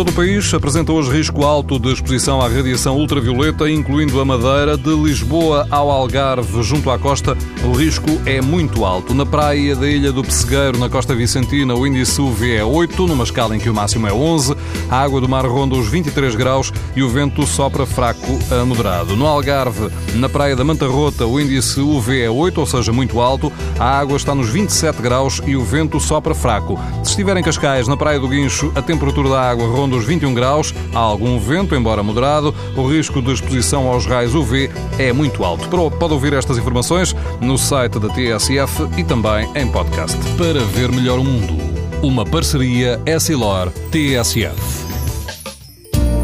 Todo o país apresenta hoje risco alto de exposição à radiação ultravioleta, incluindo a Madeira, de Lisboa ao Algarve, junto à costa, o risco é muito alto. Na praia da Ilha do Pessegueiro, na costa vicentina, o índice UV é 8, numa escala em que o máximo é 11. A água do mar ronda os 23 graus e o vento sopra fraco a moderado. No Algarve, na praia da Manta Rota, o índice UV é 8, ou seja, muito alto. A água está nos 27 graus e o vento sopra fraco. Se estiver em Cascais, na praia do Guincho, a temperatura da água ronda ronda os 21 graus, há algum vento, embora moderado, o risco de exposição aos raios UV é muito alto. Pode ouvir estas informações no site da TSF e também em podcast. Para ver melhor o mundo, uma parceria Essilor-TSF.